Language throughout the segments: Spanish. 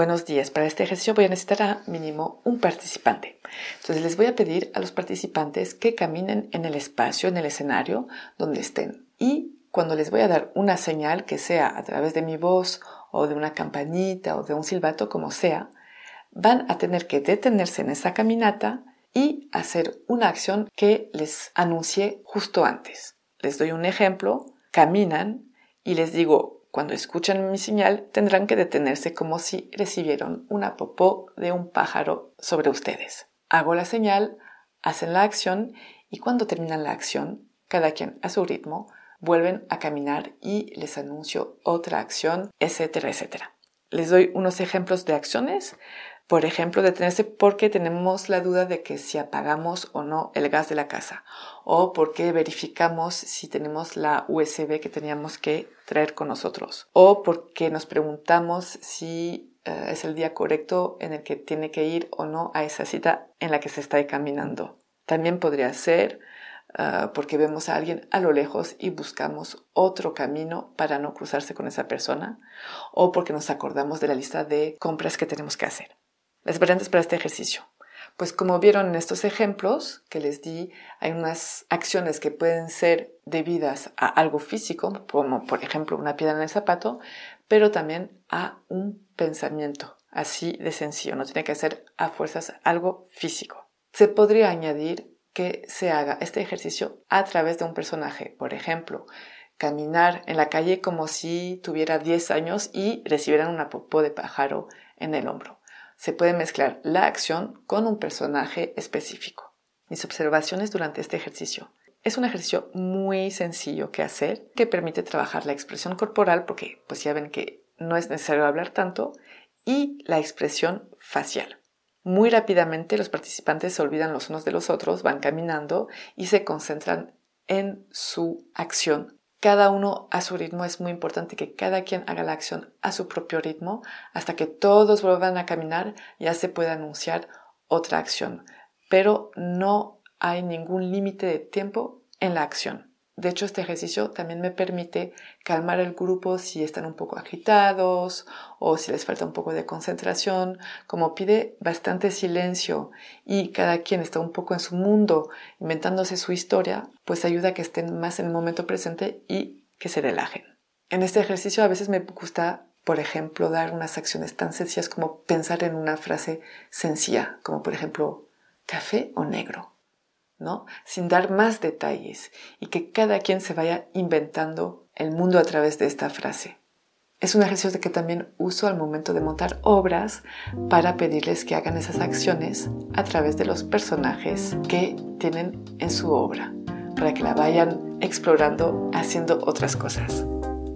Buenos días. Para este ejercicio voy a necesitar a mínimo un participante. Entonces les voy a pedir a los participantes que caminen en el espacio, en el escenario donde estén. Y cuando les voy a dar una señal, que sea a través de mi voz o de una campanita o de un silbato, como sea, van a tener que detenerse en esa caminata y hacer una acción que les anuncie justo antes. Les doy un ejemplo, caminan y les digo cuando escuchan mi señal, tendrán que detenerse como si recibieron una popó de un pájaro sobre ustedes. Hago la señal, hacen la acción y cuando terminan la acción, cada quien a su ritmo, vuelven a caminar y les anuncio otra acción, etcétera, etcétera. Les doy unos ejemplos de acciones por ejemplo, detenerse porque tenemos la duda de que si apagamos o no el gas de la casa o porque verificamos si tenemos la USB que teníamos que traer con nosotros o porque nos preguntamos si eh, es el día correcto en el que tiene que ir o no a esa cita en la que se está caminando. También podría ser eh, porque vemos a alguien a lo lejos y buscamos otro camino para no cruzarse con esa persona o porque nos acordamos de la lista de compras que tenemos que hacer. Las variantes para este ejercicio. Pues como vieron en estos ejemplos que les di, hay unas acciones que pueden ser debidas a algo físico, como por ejemplo una piedra en el zapato, pero también a un pensamiento, así de sencillo, no tiene que ser a fuerzas algo físico. Se podría añadir que se haga este ejercicio a través de un personaje, por ejemplo, caminar en la calle como si tuviera 10 años y recibieran una popó de pájaro en el hombro se puede mezclar la acción con un personaje específico. Mis observaciones durante este ejercicio. Es un ejercicio muy sencillo que hacer, que permite trabajar la expresión corporal, porque pues ya ven que no es necesario hablar tanto, y la expresión facial. Muy rápidamente los participantes se olvidan los unos de los otros, van caminando y se concentran en su acción cada uno a su ritmo. Es muy importante que cada quien haga la acción a su propio ritmo hasta que todos vuelvan a caminar, ya se puede anunciar otra acción. Pero no hay ningún límite de tiempo en la acción. De hecho, este ejercicio también me permite calmar el grupo si están un poco agitados o si les falta un poco de concentración. Como pide bastante silencio y cada quien está un poco en su mundo inventándose su historia, pues ayuda a que estén más en el momento presente y que se relajen. En este ejercicio a veces me gusta, por ejemplo, dar unas acciones tan sencillas como pensar en una frase sencilla, como por ejemplo, café o negro sin dar más detalles y que cada quien se vaya inventando el mundo a través de esta frase. Es un ejercicio que también uso al momento de montar obras para pedirles que hagan esas acciones a través de los personajes que tienen en su obra, para que la vayan explorando haciendo otras cosas.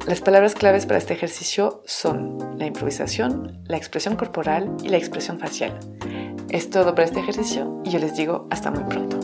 Las palabras claves para este ejercicio son la improvisación, la expresión corporal y la expresión facial. Es todo para este ejercicio y yo les digo hasta muy pronto.